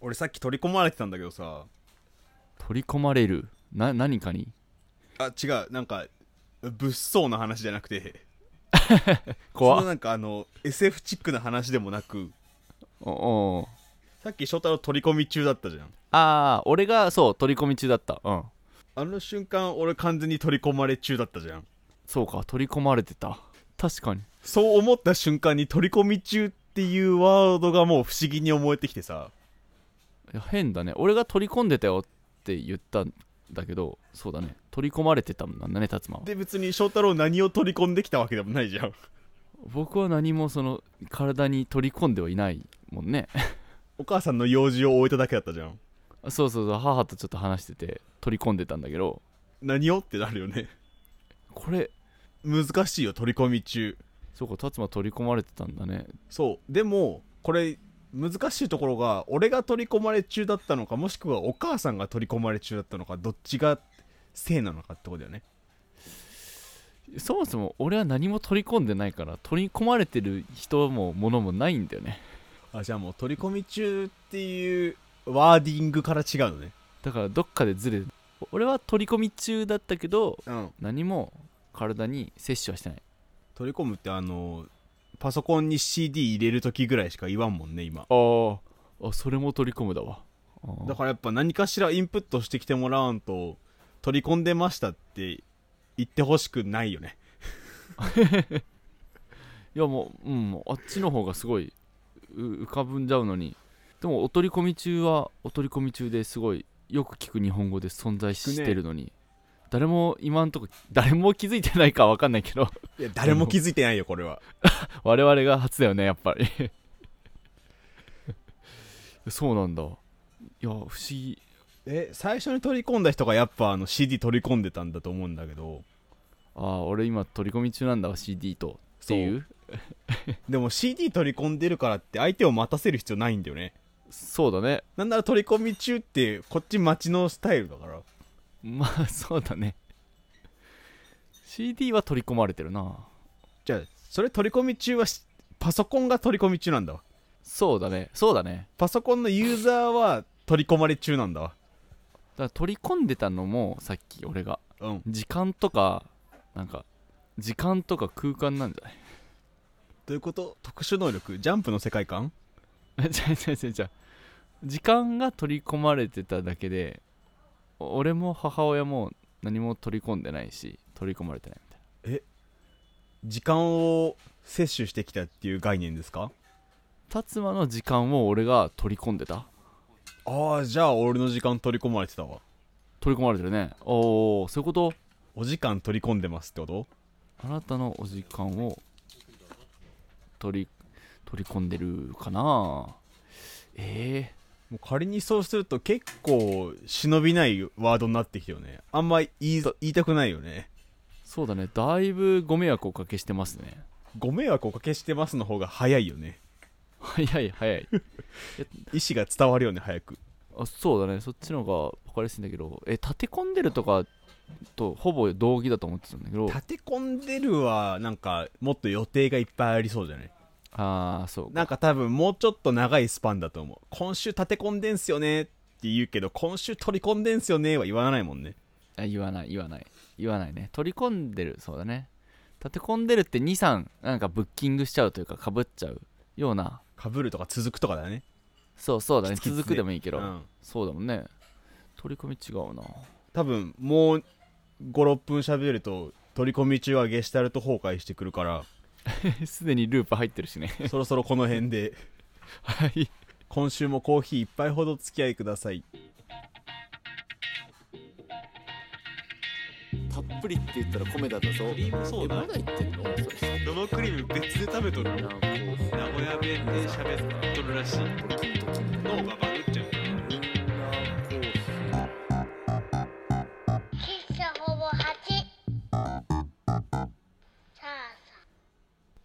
俺さっき取り込まれてたんだけどさ。取り込まれる？な何かに？あ違うなんか物騒な話じゃなくて。怖っ。そのなんかあの SF チックな話でもなく。おおさっき翔太郎取り込み中だったじゃん。ああ俺がそう取り込み中だった。うん。あの瞬間俺完全に取り込まれ中だったじゃん。そうか取り込まれてた。確かに。そう思った瞬間に取り込み中っていうワードがもう不思議に思えてきてさ変だね。俺が取り込んでたよって言ったんだけどそうだね。取り込まれてたんだね達馬は。で別に翔太郎何を取り込んできたわけでもないじゃん。僕は何もその体に取り込んではいないもんね。お母さんの用事を終えただけだったじゃん。そうそうそう母とちょっと話してて取り込んでたんだけど。何をってなるよね。これ難しいよ取り込み中。そうか達馬取り込まれてたんだね。そう。でもこれ難しいところが俺が取り込まれ中だったのかもしくはお母さんが取り込まれ中だったのかどっちがせいなのかってことだよね。そもそも俺は何も取り込んでないから取り込まれてる人も物もないんだよね。あじゃあもう取り込み中っていうワーディングから違うのね。だからどっかでずれる俺は取り込み中だったけどうん。何も体に摂取はしてない。取り込むってあのパソコンに CD 入れる時ぐらいしか言わんもんね今。あー。あそれも取り込むだわ。だからやっぱ何かしらインプットしてきてもらわんと取り込んでましたって言ってほしくないよね。いやもう,、うん、あっちの方がすごいう浮かぶんじゃうのに。でもお取り込み中はお取り込み中ですごいよく聞く日本語で存在してるのに、誰も今んとこ誰も気づいてないかは分かんないけど。いや誰も気づいてないよこれは。我々が初だよねやっぱり。そうなんだ。いや不思議。え最初に取り込んだ人がやっぱあの CD 取り込んでたんだと思うんだけど。ああ俺今取り込み中なんだわ CD と。っていう？でも CD 取り込んでるからって相手を待たせる必要ないんだよね。そうだね。なんなら取り込み中ってこっち待ちのスタイルだから まあそうだね。CD は取り込まれてるな。じゃあそれ取り込み中はしパソコンが取り込み中なんだわ。そうだね。そうだね。パソコンのユーザーは取り込まれ中なんだわ。だから取り込んでたのもさっき俺が。うん。時間とかなんか時間とか空間なんじゃない？どういうこと？特殊能力？ジャンプの世界観？じゃあじゃあじゃあじゃあ時間が取り込まれてただけでお俺も母親も何も取り込んでないし取り込まれてないみたいな。時間を摂取してきたっていう概念ですか？達馬の時間を俺が取り込んでた。ああじゃあ俺の時間取り込まれてたわ。取り込まれてるね。おおそういうこと？お時間取り込んでますってこと？あなたのお時間を取り取り込んでるかな？えもう仮にそうすると結構忍びないワードになってきてよね。あんま言い言いたくないよね。ー、そうだね。だいぶご迷惑をおかけしてますね。ご迷惑おかけしてますの方が早いよね。早い早い。意思が伝わるよね早く。あそうだね。そっちの方が分かりやすいんだけど。え立て込んでるとかとほぼ同義だと思ってたんだけど。立て込んでるはなんかもっと予定がいっぱいありそうじゃない？ああそうなんか多分もうちょっと長いスパンだと思う。今週立て込んでんすよねって言うけど今週取り込んでんすよねは言わないもんね。あ言わない言わない。言わないね。取り込んでるそうだね。立て込んでるって23なんかブッキングしちゃうというかかぶっちゃうような。かぶるとか続くとかだね。そうそうだね。続くでもいいけど、うん。そうだもんね。取り込み違うな。多分もう56分喋ると取り込み中はゲシュタルト崩壊してくるから すでにループ入ってるしね。そろそろこの辺で。はい。今週もコーヒー一杯ほど付き合いください。たっぷりって言ったら米だったぞ。クリームソーダ？えまだ言ってんの？生クリーム別で食べとる？名古屋弁で喋っとるらしい。脳がバ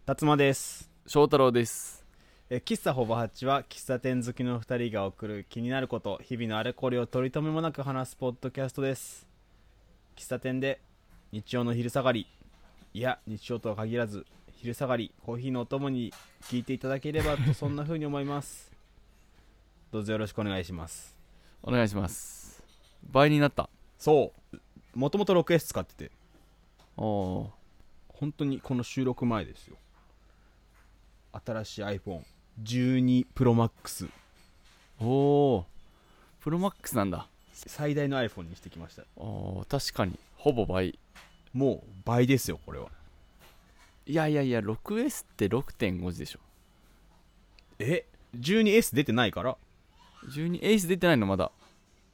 辰馬です。翔太郎です。え喫茶ほぼ8は喫茶店好きの2人が送る気になること日々のあれこれを取り留めもなく話すポッドキャストです。喫茶店で日曜の昼下がりいや日曜とは限らず昼下がりコーヒーのお供に聞いていただければとそんな風に思います。どうぞよろしくお願いします。お願いします。倍になった。そう。もともと 6S 使ってて。おお本当にこの収録前ですよ新しい iPhone12 Pro Max ーおー。プロマックスなんだ。最大の iPhone にしてきました。おー確かに。ほぼ倍。もう倍ですよこれは。いやいやいや 6S って6.5字でしょ。え？12S 出てないから？12 Ace 出てないのまだ。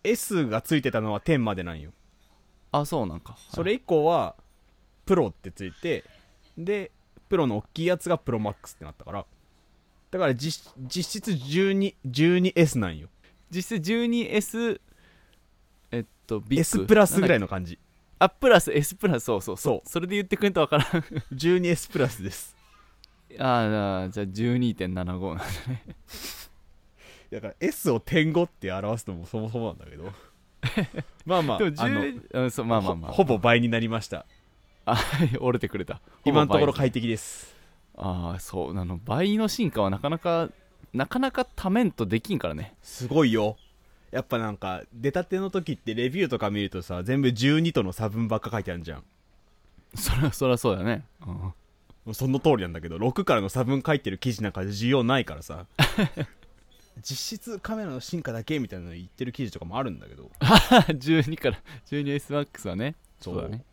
S がついてたのは10までなんよ。あそうなんか。それ以降はプロってついてでプロの大きいやつがプロマックスってなったから。だから実実質 12, 12S なんよ。実質 12S えっとビッグ。S プラスぐらいのの感じ。あプラス S プラスそうそう。そう。それで言ってくれんとわからん。12S プラスです。ああじゃあ12.75なんだだから S を点5って表すのもそもそもなんだけど。まあまあでもあの10うんそうまあまあまあ。ほほぼ倍になりましたあ 折れてくれた。今のところ快適です。ああそう。あの倍の進化はなかなかなかなか多面とできんからね。すごいよ。やっぱなんか出たての時ってレビューとか見るとさ全部12との差分ばっか書いてあるじゃん。そりゃそりゃそうだね、うん。その通りなんだけど6からの差分書いてる記事なんか需要ないからさ。実質カメラの進化だけみたいなの言ってる記事とかもあるんだけど。12から 12SMAX はね。そう。だね。い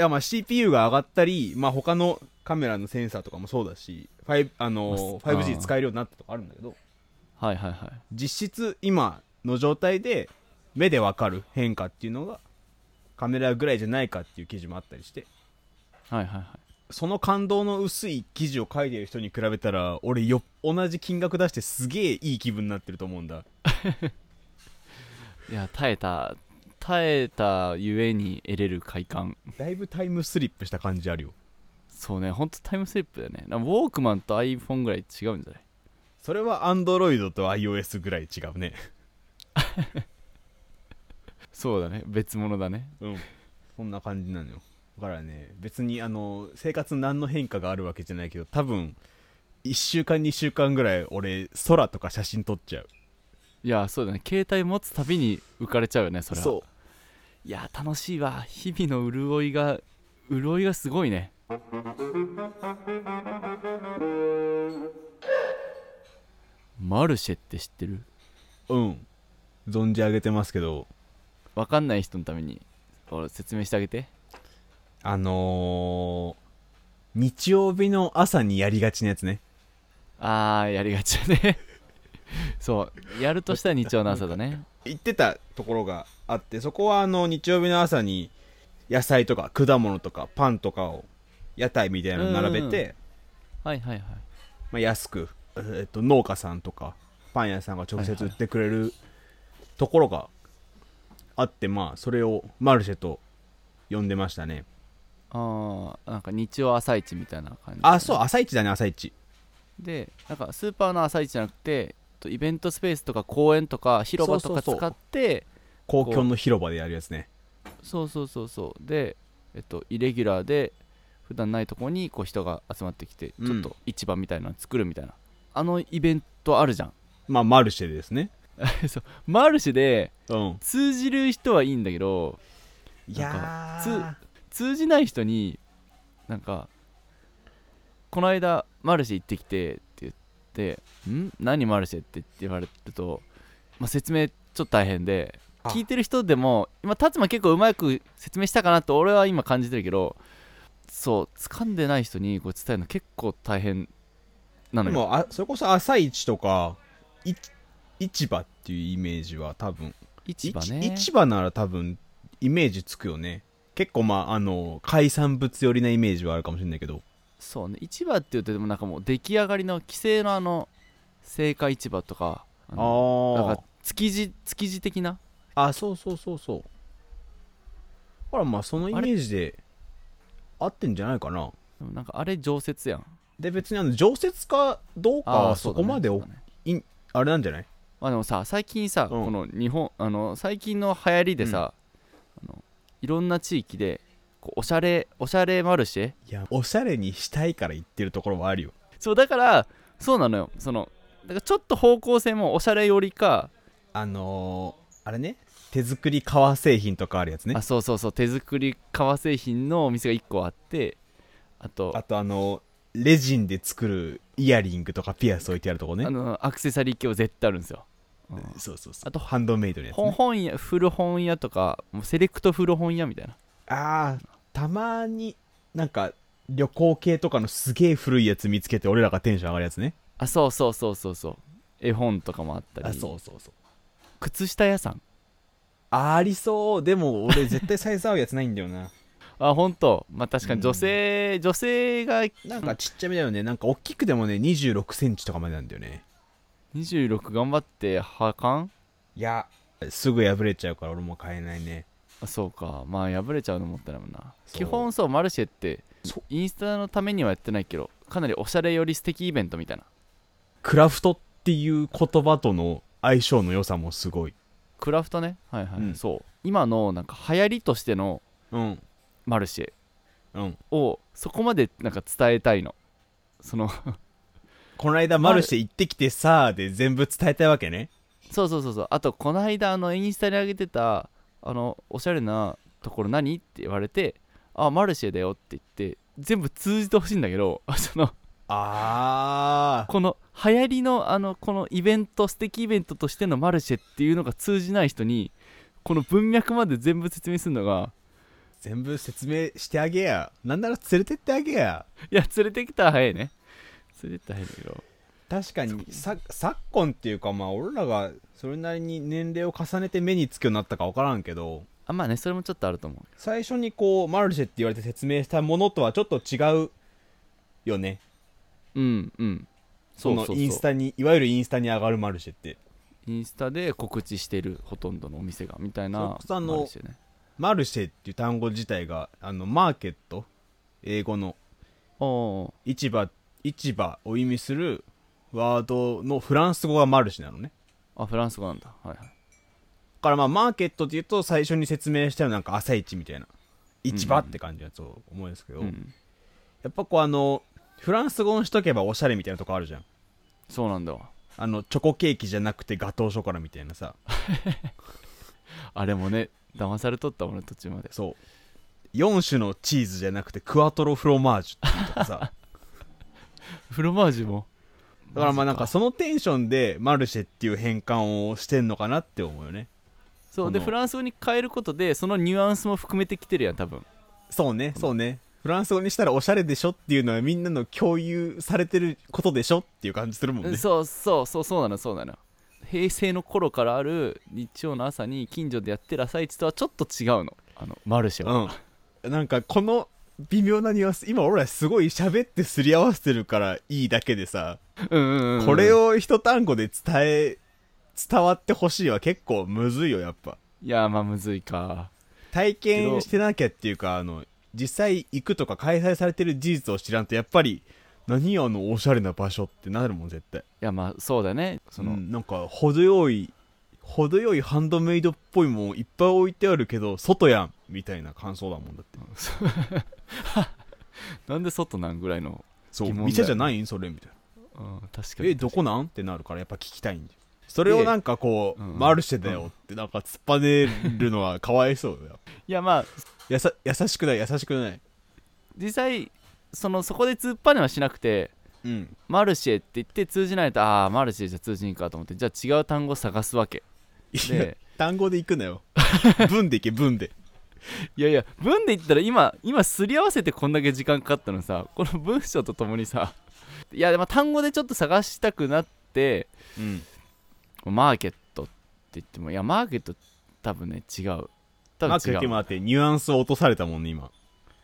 やまあ CPU が上がったり、まあ、他のカメラのセンサーとかもそうだし5あのまあ 5G 使えるようになったとかあるんだけど。はいはいはい。実質今の状態で目でわかる変化っていうのがカメラぐらいじゃないかっていう記事もあったりして。はいはいはい。その感動の薄い記事を書いてる人に比べたら俺よ同じ金額出してすげえいい気分になってると思うんだ。いや耐えた耐えたゆえに得れる快感。だいぶタイムスリップした感じあるよ。そうねほんとタイムスリップだよね。ウォークマンと iPhone ぐらい違うんじゃない？それは Android と iOS ぐらい違うね。そうだね別物だね。うん。そんな感じなのよ。だからね別にあの生活に何の変化があるわけじゃないけど多分1週間2週間ぐらい俺空とか写真撮っちゃう。いやそうだね。携帯持つたびに浮かれちゃうよねそれは。そういや楽しいわ。日々の潤いが潤いがすごいね。マルシェって知ってる？うん。存じ上げてますけど。わかんない人のために俺説明してあげて。あのー、日曜日の朝にやりがちなやつね。あーやりがちだね。そう。やるとしたら日曜の朝だね。行ってたところがあってそこはあの日曜日の朝に野菜とか果物とかパンとかを屋台みたいなの並べて、はいはいはい。まあ、安く、えっと農家さんとかパン屋さんが直接売ってくれるところがあってまあそれをマルシェと呼んでましたね。ああなんか日曜朝市みたいな感じあそう朝市だね朝市。でなんかスーパーの朝市じゃなくてとイベントスペースとか公園とか広場とか使って公共の広場でやるやつね。そうそうそうそう。でえっとイレギュラーで普段ないとこにこう人が集まってきてうん。ちょっと市場みたいなの作るみたいな、あのイベントあるじゃん。まあマルシェですね。そう。マルシェでうん。通じる人はいいんだけどいやー。通じない人になんかこの間マルシェ行ってきてって言ってん？何マルシェって言われると、まあ、説明ちょっと大変であ聞いてる人でも今達馬結構うまく説明したかなと俺は今感じてるけどそう掴んでない人にこう伝えるの結構大変なのよ。でもあそれこそ朝市とかい市場っていうイメージは多分市場ね。市市場なら多分イメージつくよね。結構まああの海産物寄りなイメージはあるかもしれないけど。そうね。市場って言うとでもなんかもう出来上がりの規制のあの青果市場とかあのなんあか築地築地的なああそうそうそうそう。ほらまあそのイメージで合ってんじゃないかな。でもなんかあれ常設やん。で別にあの常設かどうかはそこまでおうだね。あれなんじゃない？まあでもさ最近さ、うん。この日本あの最近の流行りでさ、あのいろんな地域でこうおしゃれおしゃれマルシェ？いやおしゃれにしたいから言ってるところはあるよ。そうだからそうなのよ。そのからちょっと方向性もおしゃれ寄りか、あのー、あれね手作り革製品とかあるやつね。あそうそうそう。手作り革製品のお店が1個あってあとあとあのレジンで作るイヤリングとかピアス置いてあるとこね。あのアクセサリー系は絶対あるんですよ、うん。そうそうそう。あとハンドメイドのやつ、本ね、本屋古本屋とかもうセレクト古本屋みたいな。あーたまになんか旅行系とかのすげえ古いやつ見つけて俺らがテンション上がるやつね。あそうそうそうそうそう。絵本とかもあったり。あそうそうそう。靴下屋さんありそう。でも俺絶対サイズ合うやつないんだよな。あ本当まあ確かに女性、女性がなんかちっちゃめだよね。なんか大きくてもね2 6センチとかまでなんだよね。26頑張ってはかん？いやすぐ破れちゃうから俺も買えないね。あそうか。まあ破れちゃうのもったいないもんな。基本そうマルシェってインスタのためにはやってないけどかなりおしゃれより素敵イベントみたいな。クラフトっていう言葉との相性の良さもすごいクラフトね。はいはい、うん。そう。今のなんか流行りとしてのうん。マルシェうん。をそこまでなんか伝えたいの。その この間マルシェ行ってきてさーで全部伝えたいわけね。そうそうそうそう。あとこの間あのインスタに上げてたあのおしゃれなところ何って言われてあマルシェだよって言って全部通じてほしいんだけど そのあこの流行りのあのこのイベント素敵イベントとしてのマルシェっていうのが通じない人にこの文脈まで全部説明するのが全部説明してあげや。なんなら連れてってあげや。いや連れてきたら早いね連れてったら早いけど確かにさ昨今っていうかまあ俺らがそれなりに年齢を重ねて目につくようになったか分からんけど。あまあねそれもちょっとあると思う最初にこうマルシェって言われて説明したものとはちょっと違うよねうんうん。そのインスタにいわゆるインスタに上がるマルシェって。インスタで告知してるほとんどのお店がみたいなのマルシェね。マルシェっていう単語自体があのマーケット英語の。市場市場を意味するワードのフランス語がマルシェなのね。あフランス語なんだ。はいはい。だからまあマーケットっていうと最初に説明したようななんか朝市みたいな。市場って感じのやつを思うんですけど、うん。やっぱこうあのフランス語にしとけばおしゃれみたいなとこあるじゃん。そうなんだ。わあのチョコケーキじゃなくてガトーショコラみたいなさ。あれもね騙されとった俺途中まで。そう。4種のチーズじゃなくてクワトロフロマージュっていうとかさ。フロマージュも？だからまあなんかそのテンションでマルシェっていう変換をしてんのかなって思うよね。そうでフランス語に変えることでそのニュアンスも含めてきてるやん多分。そうねそうねフランス語にしたらおしゃれでしょっていうのはみんなの共有されてることでしょっていう感じするもんね。そうそうそうそうなの。そうなの。平成の頃からある日曜の朝に近所でやってる朝市とはちょっと違うの。あのマルシェは、うん。なんかこの微妙なニュアンス今俺らすごい喋ってすり合わせてるからいいだけでさ、うんうんうんこれを一単語で伝え伝わってほしいは結構むずいよやっぱ。いやまあむずいか。体験してなきゃっていうかあの実際行くとか開催されてる事実を知らんとやっぱり何あのおしゃれな場所ってなるもん絶対。いやまあそうだね。その、うんなんか程よい程よいハンドメイドっぽいもんいっぱい置いてあるけど外やんみたいな感想だもんだって。なんで外なんぐらいの、そう店じゃないん？それみたいな。うん、確かに。えどこなん？ってなるからやっぱ聞きたいんだよそれをなんかこう、うん。マルシェだよってなんか突っぱねるのはかわいそうよ。やっぱいやまあやさ優しくない優しくない。実際そのそこで突っぱねはしなくてうん。マルシェって言って通じないとああマルシェじゃ通じんかと思ってじゃあ違う単語探すわけ。で単語で行くなよ。文で行け文で。いやいや文で言ったら今今すり合わせてこんだけ時間かかったのさこの文章とともにさいやでも単語でちょっと探したくなってうんマーケットって言ってもいやマーケット多分ね違う。多分違う。マークだけもあってニュアンスを落とされたもんね今。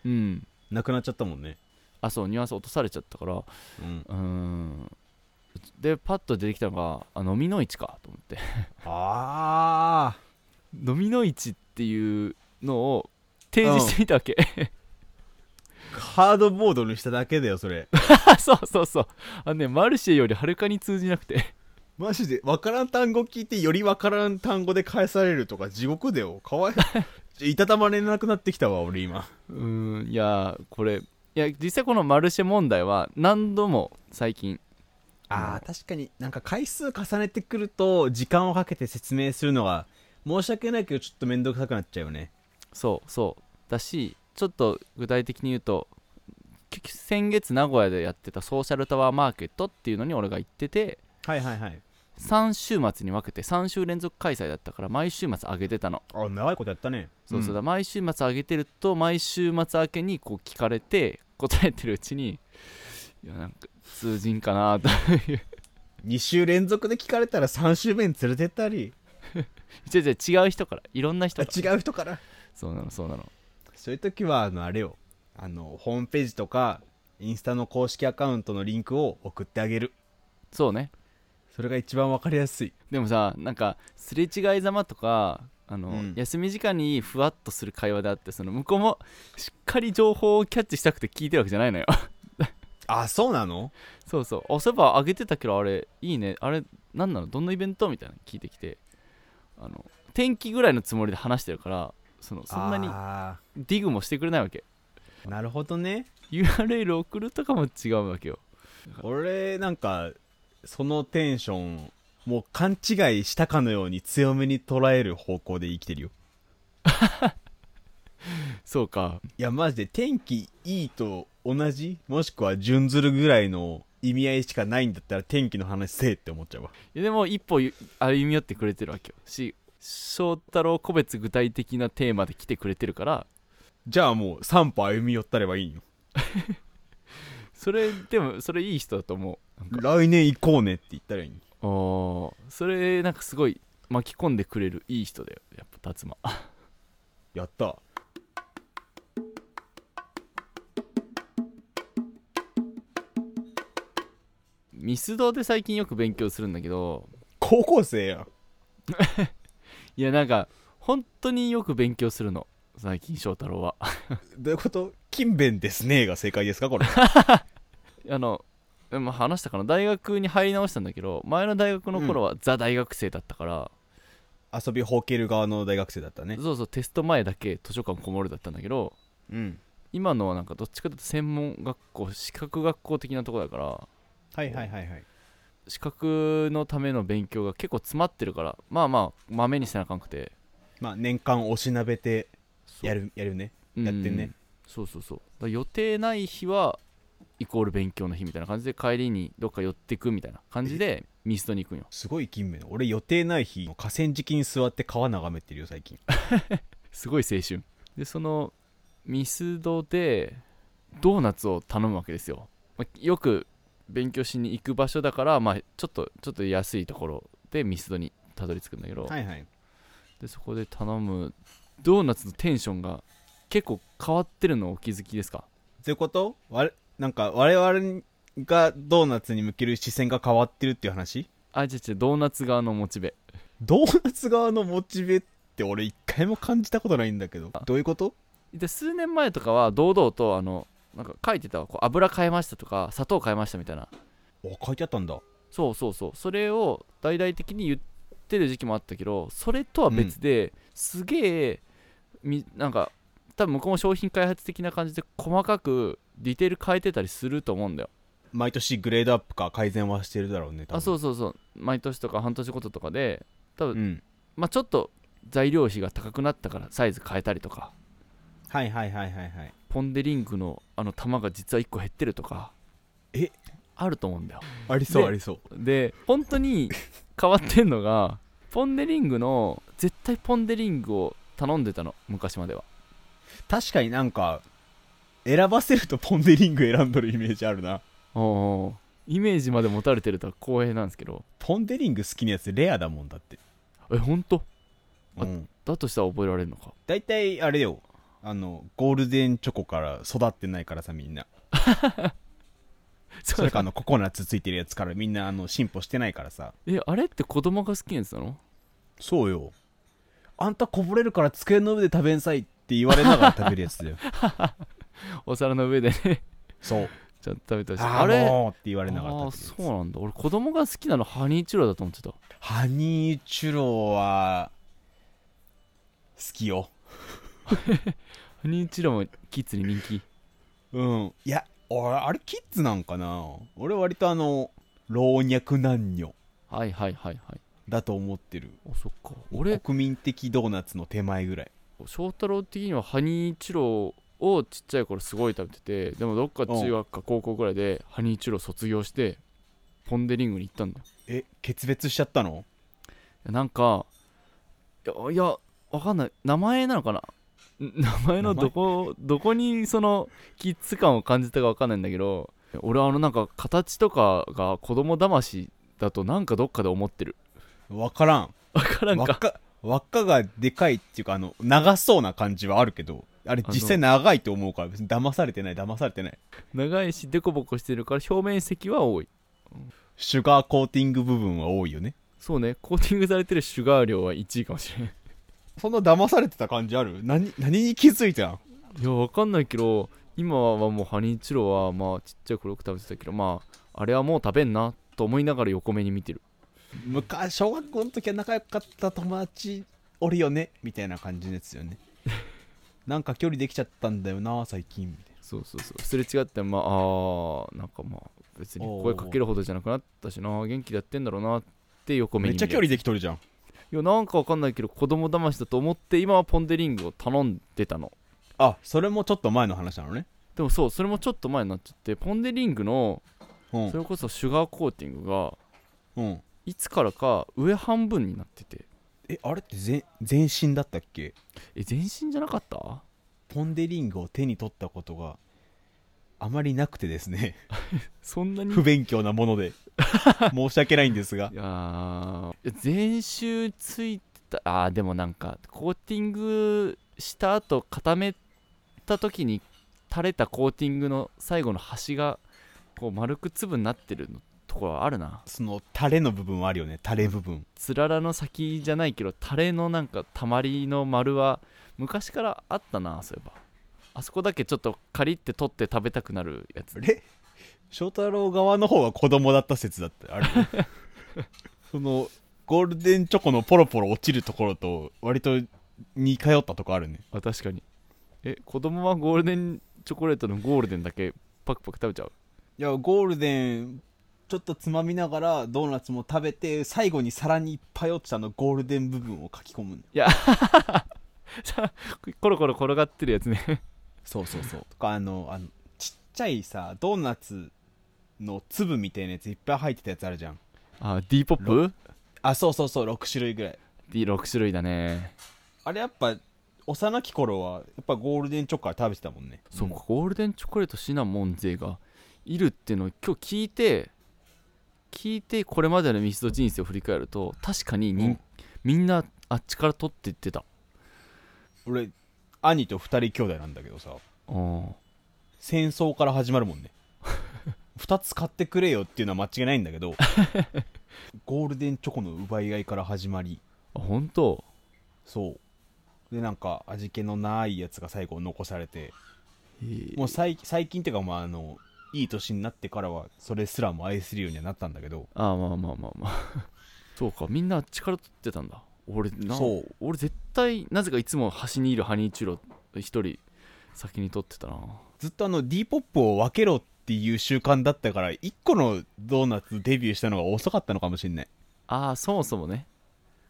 うん。なくなっちゃったもんね。あそうニュアンス落とされちゃったから。ううん。ーん。でパッと出てきたのがあ飲みの市かと思って。ああ飲みの市っていうのを提示してみたわけ、ハードボードにしただけだよそれ。あ そうそうそう。あのねマルシェよりはるかに通じなくてマジで分からん単語聞いてより分からん単語で返されるとか地獄だよ。かわいい。たたまれなくなってきたわ俺今。うーんいやこれいや実際このマルシェ問題は何度も最近。あー確かになんか回数重ねてくると時間をかけて説明するのが申し訳ないけどちょっと面倒くさくなっちゃうよね。そうそう。だしちょっと具体的に言うとき先月名古屋でやってたソーシャルタワーマーケットっていうのに俺が行っててはいはいはい。3週末に分けて3週連続開催だったから毎週末上げてたの。あ長いことやったね。そうそうだ、ん毎週末上げてると毎週末明けにこう聞かれて答えてるうちにいやなんか通じんかなという。2週連続で聞かれたら3週目に連れてったり。違う違う違う人から。いろんな人あから。違う人から。そうなのそうなの。そういう時はあのあれよ。あのホームページとかインスタの公式アカウントのリンクを送ってあげる。そうねそれが一番わかりやすい。でもさなんかすれ違いざまとかあの、うん。休み時間にふわっとする会話であってその向こうもしっかり情報をキャッチしたくて聞いてるわけじゃないのよ。あそうなの？そうそう。あそういえば上げてたけどあれいいね。あれ何なの？どんなイベント？みたいなの聞いてきて。あの天気ぐらいのつもりで話してるからそのそんなにあディグもしてくれないわけ。ーなるほどね。URL 送るとかも違うわけよ。俺なんかそのテンションもう勘違いしたかのように強めに捉える方向で生きてるよ。そうか。いやマジで天気いいと同じ？もしくは準ずるぐらいの意味合いしかないんだったら天気の話せえって思っちゃうわ。いやでも一歩ゆ歩み寄ってくれてるわけよ。し翔太郎個別具体的なテーマで来てくれてるから。じゃあもう3歩歩み寄ったればいいんよそれでもそれいい人だと思う。来年行こうねって言ったらいいんあー。それなんかすごい巻き込んでくれるいい人だよ。やっぱ達馬。やった。ミスドで最近よく勉強するんだけど。高校生やん。いやなんか本当によく勉強するの。最近翔太郎は。どういうこと？勤勉ですねが正解ですかこれあのでも話したかな？大学に入り直したんだけど前の大学の頃はザ大学生だったから、遊びほうける側の大学生だったね。そうそうテスト前だけ図書館こもるだったんだけどうん。今のはなんかどっちかというと専門学校資格学校的なとこだからはいはいはいはい。資格のための勉強が結構詰まってるからまあまあまめにせなあかんくて。まあ年間おしなべてやるやるね。うんやってんね。そうそうそう。予定ない日はイコール勉強の日みたいな感じで帰りにどっか寄ってくみたいな感じでミストに行くんよ。すごい勤勉俺予定ない日河川敷に座って川眺めてるよ最近。すごい青春。でそのミスドでドーナツを頼むわけですよ、まあよく勉強しに行く場所だから、まあ、ちょっとちょっと安いところでミスドにたどり着くんだけど、はいはい。でそこで頼む。ドーナツのテンションが結構変わってるのお気づきですか？そういうことなんか我々がドーナツに向ける視線が変わってるっていう話？あ違う違うドーナツ側のモチベ。ドーナツ側のモチベって俺一回も感じたことないんだけど。どういうこと？で数年前とかは堂々とあのなんか書いてたわこう油変えましたとか砂糖変えましたみたいな。お書いてあったんだ。そうそうそう。それを大々的に言ってる時期もあったけどそれとは別で、すげえみなんか多分向こうも商品開発的な感じで細かくディテール変えてたりすると思うんだよ。毎年グレードアップか改善はしてるだろうね多分。あそうそうそう。毎年とか半年ごととかで多分、うん。まあちょっと材料費が高くなったからサイズ変えたりとか。はいはいはいはいはい。ポン・デ・リングのあの玉が実は1個減ってるとか。え？あると思うんだよ。ありそうでありそう。で本当に変わってんのがポン・デ・リングの絶対ポン・デ・リングを頼んでたの昔までは。確かになんか選ばせるとポン・デ・リング選んどるイメージあるな。おうイメージまで持たれてるとは光栄なんですけど。ポン・デ・リング好きなやつレアだもんだって。え本当あうん。だとしたら覚えられるのか？大体あれよ。あのゴールデンチョコから育ってないからさみんな。それかあのココナッツついてるやつからみんなあの進歩してないからさ。えあれって子供が好きなやつなの？そうよ。あんたこぼれるから机の上で食べんさいって言われながら食べるやつだよ お皿の上でね。そう。ちゃんと食べたりしてああれあもうって言われながらあそうなんだ。俺子供が好きなのハニーチュロだと思ってた。ハニーチュロは好きよ。ハニーチュロもキッズに人気？うん。いや俺あれキッズなんかな？俺割とあの老若男女。はいはいはいはい。だと思ってる。おそっか。俺？国民的ドーナツの手前ぐらい。翔太郎的にはハニーチュロをちっちゃい頃すごい食べててでもどっか中学か高校ぐらいでハニーチュロ卒業してポン・デ・リングに行ったんだ。よえ決別しちゃったの？なんかいやいやわかんない。名前なのかな？ん名前のどこどこにそのキッズ感を感じたかわかんないんだけど俺あのなんか形とかが子供騙しだとなんかどっかで思ってる。分からん。わからんか。輪っか輪っかがでかいっていうかあの長そうな感じはあるけどあれ実際長いと思うから別に騙されてない騙されてない。長いしデコボコしてるから表面積は多い。シュガーコーティング部分は多いよね。そうね。コーティングされてるシュガー量は1位かもしれん。そんな騙されてた感じある？何何に気づいたん？いやわかんないけど今はもうハニーチュロはまあちっちゃい頃よく食べてたけどまああれはもう食べんなと思いながら横目に見てる。昔小学校の時は仲良かった友達おるよね？みたいな感じのやつよねなんか距離できちゃったんだよな最近。みたいそうそうそう。すれ違ってまああーなんかまあ別に声かけるほどじゃなくなったしな元気でやってんだろうなって横目にめっちゃ距離できとるじゃん。いやなんかわかんないけど子供騙しだと思って今はポン・デ・リングを頼んでたの。あそれもちょっと前の話なのね。でもそうそれもちょっと前になっちゃってポン・デ・リングのうん。それこそシュガーコーティングがうん。いつからか上半分になっててえあれって全全身だったっけ？え全身じゃなかった？ポン・デ・リングを手に取ったことがあまりなくてですね。そんなに？不勉強なもので。申し訳ないんですが。いやー。全周ついてた？あーでもなんかコーティングした後固めた時に垂れたコーティングの最後の端がこう丸く粒になってるのところはあるな。そのタレの部分はあるよね。タレ部分。つららの先じゃないけどタレのなんかたまりの丸は昔からあったなそういえば。あそこだけちょっとカリって取って食べたくなるやつ。あれ？翔太郎側の方が子供だった説だったあれ そのゴールデンチョコのポロポロ落ちるところと割と似通ったとこあるね。あ確かに。え子供はゴールデンチョコレートのゴールデンだけパクパク食べちゃう？いやゴールデンちょっとつまみながらドーナツも食べて最後に皿にいっぱい落ちたのゴールデン部分を書き込むいや。さコロコロ転がってるやつね。そうそうそう。とかあのあのちっちゃいさドーナツの粒みたいなやついっぱい入ってたやつあるじゃん。あ D ポップ？あそうそうそう6種類ぐらい ?D6 種類だね。あれやっぱ幼き頃はやっぱゴールデンチョコから食べてたもんね。そうか、ゴールデンチョコレートシナモン勢がいるっていうのを今日聞いて聞いてこれまでのミスド人生を振り返ると確かににん、うん。みんなあっちから取っていってた。俺兄と二人兄弟なんだけどさ。うん戦争から始まるもんね。2つ買ってくれよっていうのは間違いないんだけど ゴールデンチョコの奪い合いから始まり。あ本当？そう。でなんか味気のないやつが最後残されて。もう最最近っていうかまああのいい年になってからはそれすらも愛するようにはなったんだけど。あまあまあまあまあ。そうかみんなあっちから取ってたんだ。俺なそう。俺絶対なぜかいつも端にいるハニーチュロ一人先に取ってたな。ずっとあの D ポップを分けろっていう習慣だったから1個のドーナツデビューしたのが遅かったのかもしんない。ああそもそもね。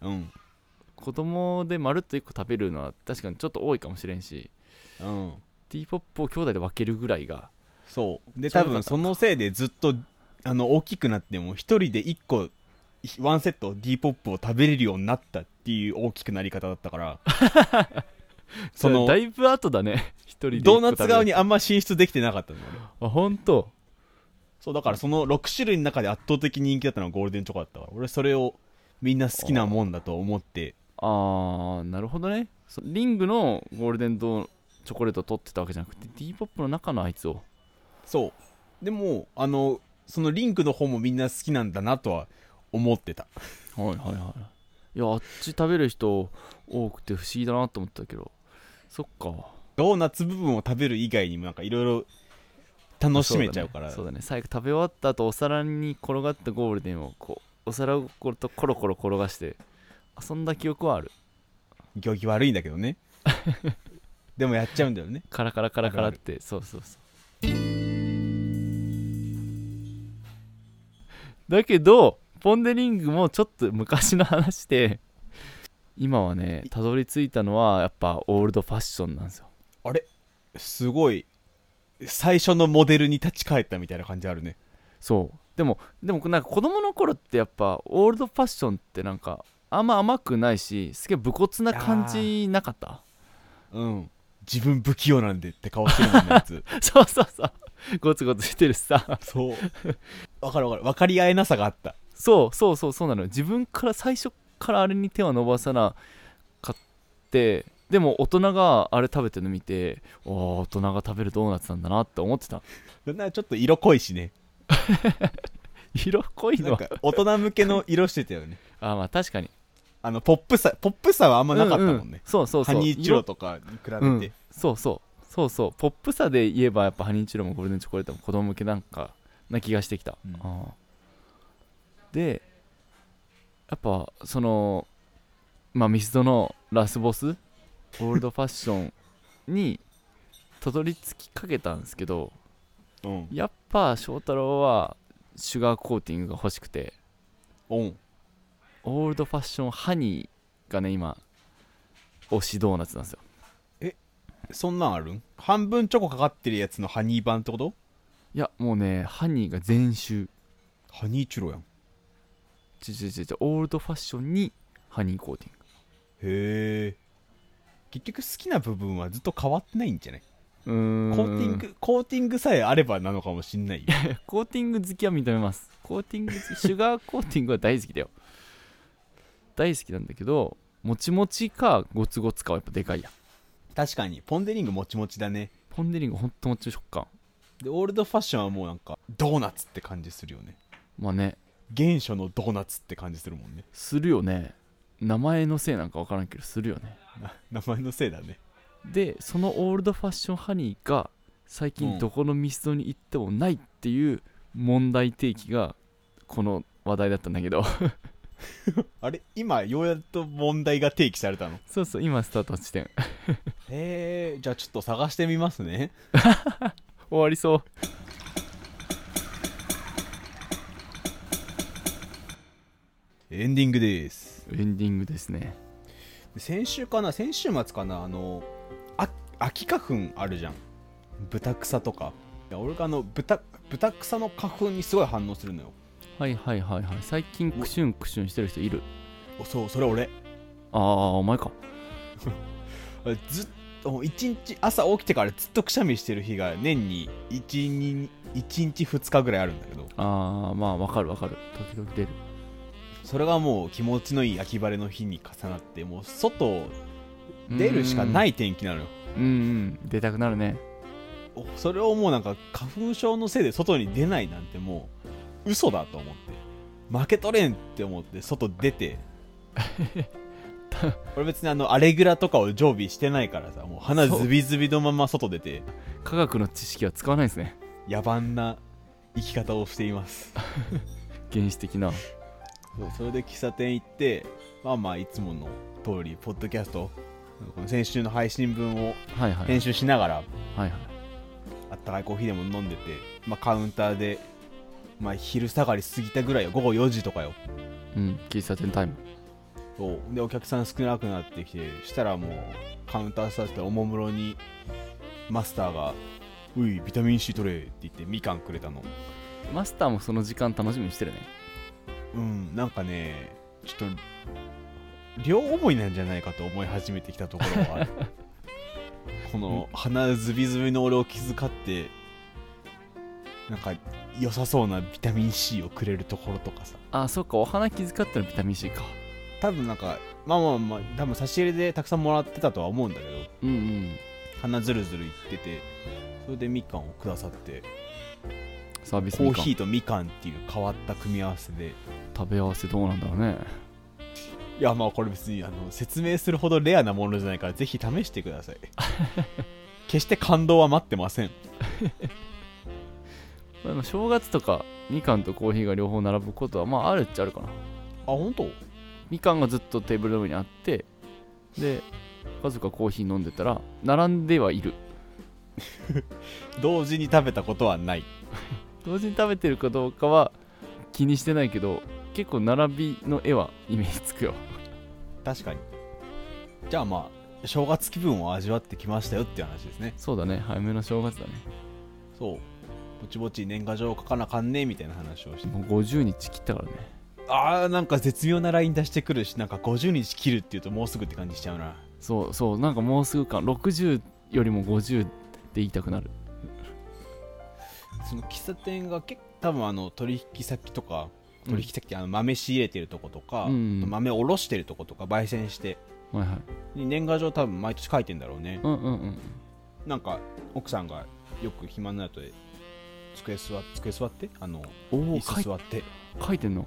うん。子供でまるっと1個食べるのは確かにちょっと多いかもしれんし。うん。ティーポップを兄弟で分けるぐらいがそう。で多分そのせいでずっとあの大きくなっても一人で1個ワンセット D ポップを食べれるようになったっていう大きくなり方だったから。そのだいぶ後だね。一人でドーナツ側ににあんま進出できてなかったの俺あ本当。そうだからその6種類の中で圧倒的人気だったのはゴールデンチョコだったから。俺それをみんな好きなもんだと思って。ああなるほどね。そリングのゴールデンドーチョコレートを取ってたわけじゃなくて D ポップの中のあいつをそう。でもあのそのリンクの方もみんな好きなんだなとは思ってた。はいはいはい。いやあっち食べる人多くて不思議だなと思ったけど。そっか。ドーナツ部分を食べる以外にもなんかいろいろ楽しめちゃうから。そうだね。ね。最後食べ終わった後お皿に転がったゴールデンをこうお皿をこうとコロコロ転がして遊んだ記憶はある。行儀悪いんだけどね。でもやっちゃうんだよね。カラカラカラカラって。そうそうそうだけどポン・デ・リングもちょっと昔の話で今はねたどり着いたのはやっぱオールドファッションなんですよ。あれ？すごい最初のモデルに立ち返ったみたいな感じあるね。そう。でもでもなんか子供の頃ってやっぱオールドファッションってなんかあんま甘くないしすげえ武骨な感じなかった？うん。自分不器用なんでって顔してるもんねやつ。そうそうそう ゴツゴツしてるしさ。そう。わかるわかる。分かり合えなさがあった。そうそうそうそうなのよ。自分から最初からあれに手は伸ばさなかってでも大人があれ食べてるの見ておー大人が食べるドーナツなんだなって思ってた。なんならちょっと色濃いしね。色濃いのは。なんか大人向けの色してたよね。あまあ確かに。あのポップさポップさはあんまなかったもんね、うんうん。そうそうそう。ハニーチュロとかに比べて、うん。そうそうそうそう。ポップさで言えばやっぱハニーチュロもゴールデンチョコレートも子供向けなんかな気がしてきた、うん。ああ。でやっぱそのまあミスドのラスボスオールドファッションにたどり着きかけたんですけどうん。やっぱ翔太郎はシュガーコーティングが欲しくて。うん。オールドファッションハニーがね今推しドーナツなんですよそんなんある？ん半分チョコかかってるやつのハニー版ってこと？いやもうねハニーが全種ハニーチュロやん。ちちちちオールドファッションにハニーコーティンへえ結局好きな部分はずっと変わってないんじゃない？グうーん。コーティングコーティングさえあればなのかもしんないよ。コーティング好きは認めます。コーティング好きシュガーコーティングは大好きだよ。大好きなんだけどもちもちかゴツゴツかはやっぱでかいやん確かに。ポン・デ・リングもちもちだね。ポン・デ・リングほんともち食感。でオールドファッションはもうなんかドーナツって感じするよね。まあね。原初のドーナツって感じするもんね。するよね。名前のせいなんか分からんけどするよね。な名前のせいだね。でそのオールドファッションハニーが最うん。近どこのミスドに行ってもないっていう問題提起がこの話題だったんだけど あれ今ようやっと問題が提起されたの？そうそう今スタート地点へえじゃあちょっと探してみますね。終わりそう。エンディングです。エンディングですね。先週かな？先週末かな？あのあ秋花粉あるじゃん。豚草とか。いや俺があの豚豚草の花粉にすごい反応するのよはいはいはいはい。最近クシュンクシュンしてる人いる？おそうそれ俺。ああお前か。ずっと一日朝起きてからずっとくしゃみしてる日が年に 1, に1日2日ぐらいあるんだけど。ああまあわかるわかる。時々出る。それがもう気持ちのいい秋晴れの日に重なってもう外出るしかないい天気なのよ。うんうん。出たくなるね。おそれをもうなんか花粉症のせいで外に出ないなんてもう嘘だと思って。負け取れんって思って外出て。俺別にあのアレグラとかを常備してないからさもう鼻ズビズビのまま外出て。科学の知識は使わないですね。野蛮な生き方をしています。原始的な。そうそれで喫茶店行ってまあまあいつもの通りポッドキャストこの先週の配信分を編集しながらはいはい。あったかいコーヒーでも飲んでて、まあ、カウンターで、まあ、昼下がり過ぎたぐらいよ。午後4時とかよ。うん喫茶店タイム。そう。でお客さん少なくなってきてしたらもうカウンタースタッフでおもむろにマスターが「ういビタミン C 取れ」って言ってみかんくれたの。マスターもその時間楽しみにしてるね。うんなんかねちょっと両思いなんじゃないかと思い始めてきたところはある。この鼻ズビズビの俺を気遣ってなんか良さそうなビタミン C をくれるところとかさ。あそっかお花気遣ってのビタミン C か。多分なんかまあまあまあ多分差し入れでたくさんもらってたとは思うんだけど。うんうん。鼻ずるずるいっててそれでみかんをくださって。サービスコーヒーとみかんっていう変わった組み合わせで。食べ合わせどうなんだろうね。いやまあこれ別にあの説明するほどレアなものじゃないからぜひ試してください決して感動は待ってませんまあ正月とかみかんとコーヒーが両方並ぶことはまああるっちゃあるかな。あ本当？みかんがずっとテーブルの上にあってで家族がコーヒー飲んでたら並んではいる。同時に食べたことはない。同時に食べてるかどうかは気にしてないけど結構並びの絵はイメージつくよ。確かに。じゃあまあ正月気分を味わってきましたよっていう話ですね。そうだね。早めの正月だね。そうぼちぼち年賀状書かなあかんねみたいな話をして。もう50日切ったからね。あーなんか絶妙なライン出してくるしなんか50日切るっていうともうすぐって感じしちゃうな。そうそうなんかもうすぐか。60よりも50って言いたくなる。その喫茶店が結構多分あの取引先とか取引先あの豆仕入れてるとことか、うん。豆おろしてるとことか焙煎して。はいはい。に年賀状多分毎年書いてんだろうね、うんうんうん。なんか奥さんがよく暇になると机座机座って？あの椅子座って。書いてんの？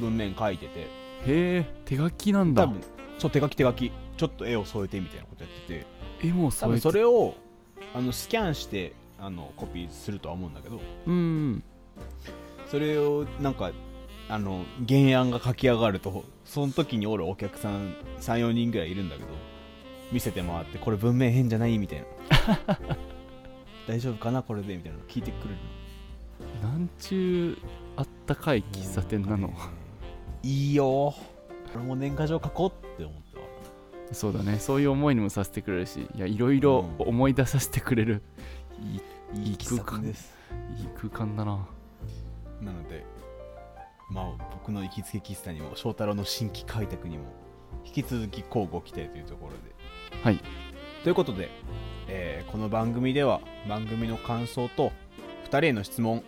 文面書いてて。へえ手書きなんだ。多分そう手書き手書き。ちょっと絵を添えてみたいなことやってて。絵も添えて。それをあのスキャンしてあのコピーするとは思うんだけど。うんうん。それをなんかあの原案が書き上がるとその時におるお客さん34人ぐらいいるんだけど見せて回ってこれ文面変じゃないみたいな 大丈夫かなこれでみたいなの聞いてくれるなんちゅうあったかい喫茶店なの？いいよ。俺も年賀状書こうって思ったわ。そうだね。そういう思いにもさせてくれるしいやいろいろ思い出させてくれる、いいいい喫茶空間。店です。いい空間だな。なのでまあ僕の行きつけ喫茶にも翔太郎の新規開拓にも引き続き交互期待というところで。はいということで、えーこの番組では番組の感想と2人への質問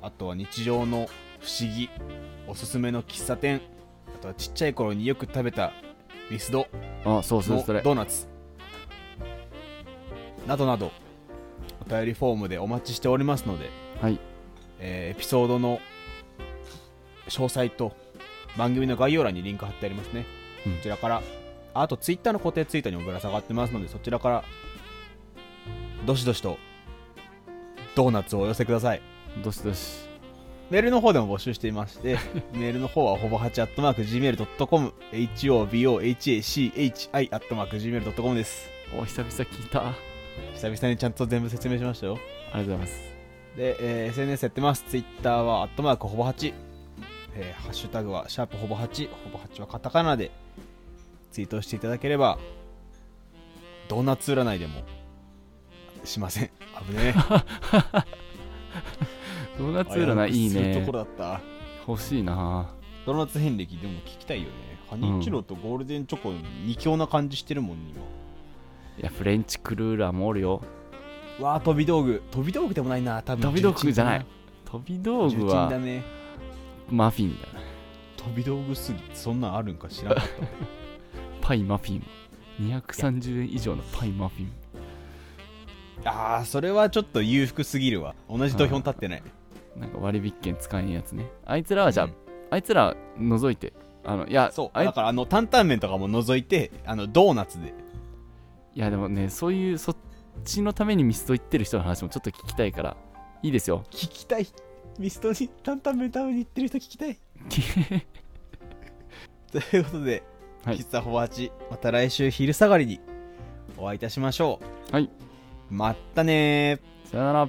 あとは日常の不思議おすすめの喫茶店あとはちっちゃい頃によく食べたミスドあそうそうのそれ。ドーナツなどなどお便りフォームでお待ちしておりますので、はい。えーエピソードの詳細と番組の概要欄にリンク貼ってありますね、うん。こちらからああとツイッターの固定ツイートにもぶら下がってますのでそちらからどしどしとドーナツをお寄せくださいどしどしメールの方でも募集していましてメールの方はほぼ8アットマーク Gmail.com hobohachi アットマーク Gmail.com ですお久々聞いたあ久々にちゃんと全部説明しましたよりがとうございますで、えー SNS やってます。Twitter は、アットマークほぼ8。えーハッシュタグは、シャープほぼ8。ほぼ8はカタカナでツイートしていただければ、ドーナツ占いでもしません。危ね ドーナえ。ツ占いいいね危うくするところだった。欲しいなドーナツ遍歴でも聞きたいよね。ハニーチュロとゴールデンチョコ、二強な感じしてるもんね、今。いやフレンチクルーラーもおるようわー、飛び道具。飛び道具でもないな、多分。飛び道具じゃない飛び道具はだね。マフィンだね飛び道具すぎて、そんなんあるんか知らなかったわ。パイマフィン。230円以上のパイマフィン。あー、それはちょっと裕福すぎるわ。同じ土俵に立ってない。なんか割引券使えんやつね。あいつらはじゃあ、うん。あいつら除いて。あのいやそう。だからあの担々麺とかも除いてあのドーナツで。いやでもねそういうそっちのためにミスト行ってる人の話もちょっと聞きたいから。いいですよ。聞きたい。ミストに担々麺食べに行ってる人聞きたい。ということで、はい。喫茶ホバチまた来週昼下がりにお会いいたしましょう。はい。まったねー。さよなら